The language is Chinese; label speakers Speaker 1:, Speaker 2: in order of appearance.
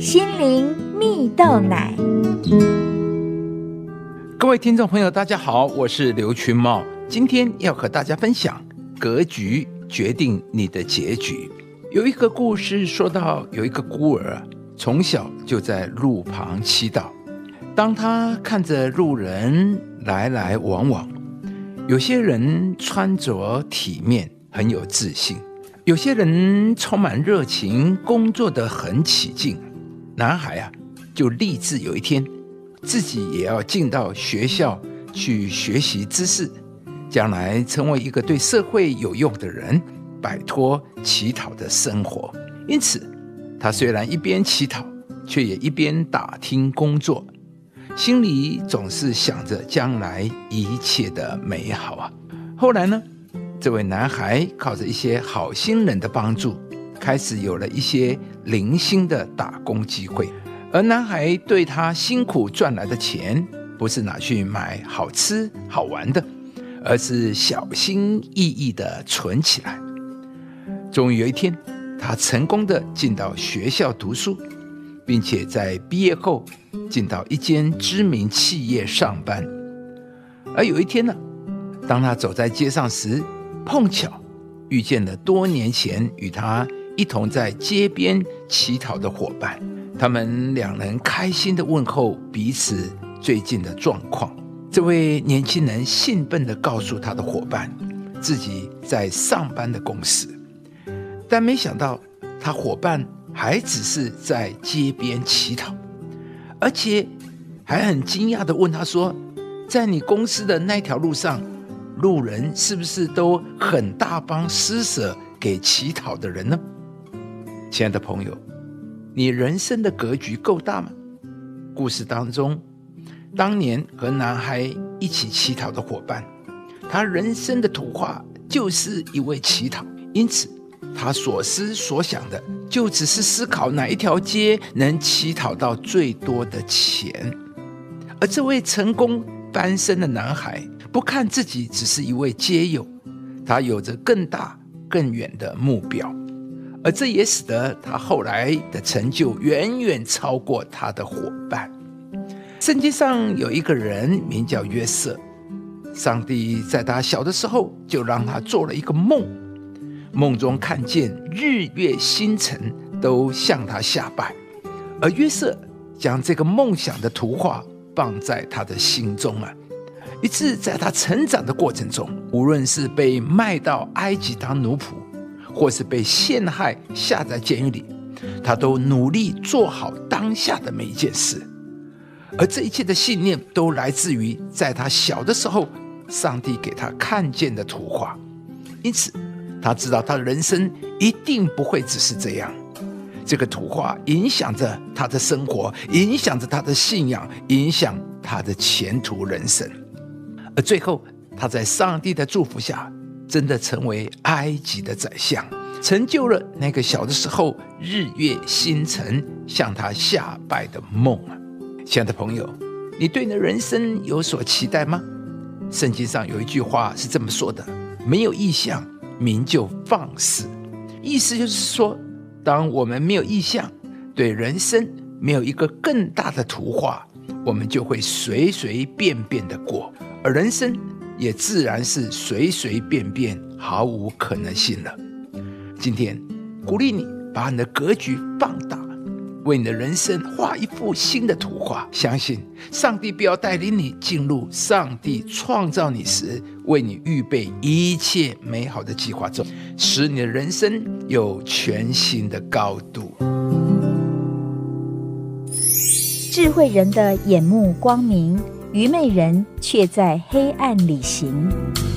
Speaker 1: 心灵蜜豆奶。
Speaker 2: 各位听众朋友，大家好，我是刘群茂，今天要和大家分享：格局决定你的结局。有一个故事说到，有一个孤儿从小就在路旁祈祷，当他看着路人来来往往，有些人穿着体面，很有自信。有些人充满热情，工作得很起劲。男孩啊，就立志有一天，自己也要进到学校去学习知识，将来成为一个对社会有用的人，摆脱乞讨的生活。因此，他虽然一边乞讨，却也一边打听工作，心里总是想着将来一切的美好啊。后来呢，这位男孩靠着一些好心人的帮助，开始有了一些零星的打工机会。而男孩对他辛苦赚来的钱，不是拿去买好吃好玩的，而是小心翼翼地存起来。终于有一天，他成功的进到学校读书，并且在毕业后进到一间知名企业上班。而有一天呢，当他走在街上时，碰巧遇见了多年前与他一同在街边乞讨的伙伴，他们两人开心地问候彼此最近的状况。这位年轻人兴奋地告诉他的伙伴，自己在上班的公司，但没想到他伙伴还只是在街边乞讨，而且还很惊讶地问他说：“在你公司的那条路上。”路人是不是都很大方施舍给乞讨的人呢？亲爱的朋友，你人生的格局够大吗？故事当中，当年和男孩一起乞讨的伙伴，他人生的图画就是一位乞讨，因此他所思所想的就只是思考哪一条街能乞讨到最多的钱。而这位成功翻身的男孩，不看自己只是一位街友，他有着更大更远的目标，而这也使得他后来的成就远远超过他的伙伴。圣经上有一个人名叫约瑟，上帝在他小的时候就让他做了一个梦，梦中看见日月星辰都向他下拜，而约瑟将这个梦想的图画放在他的心中啊。一次，在他成长的过程中，无论是被卖到埃及当奴仆，或是被陷害下在监狱里，他都努力做好当下的每一件事。而这一切的信念，都来自于在他小的时候，上帝给他看见的图画。因此，他知道他的人生一定不会只是这样。这个图画影响着他的生活，影响着他的信仰，影响他的前途人生。而最后，他在上帝的祝福下，真的成为埃及的宰相，成就了那个小的时候日月星辰向他下拜的梦啊！亲爱的朋友，你对你的人生有所期待吗？圣经上有一句话是这么说的：“没有意象，民就放肆。”意思就是说，当我们没有意象，对人生没有一个更大的图画，我们就会随随便便的过。而人生也自然是随随便便，毫无可能性了。今天鼓励你把你的格局放大，为你的人生画一幅新的图画。相信上帝必要带领你进入上帝创造你时为你预备一切美好的计划中，使你的人生有全新的高度。
Speaker 1: 智慧人的眼目光明。愚昧人却在黑暗里行。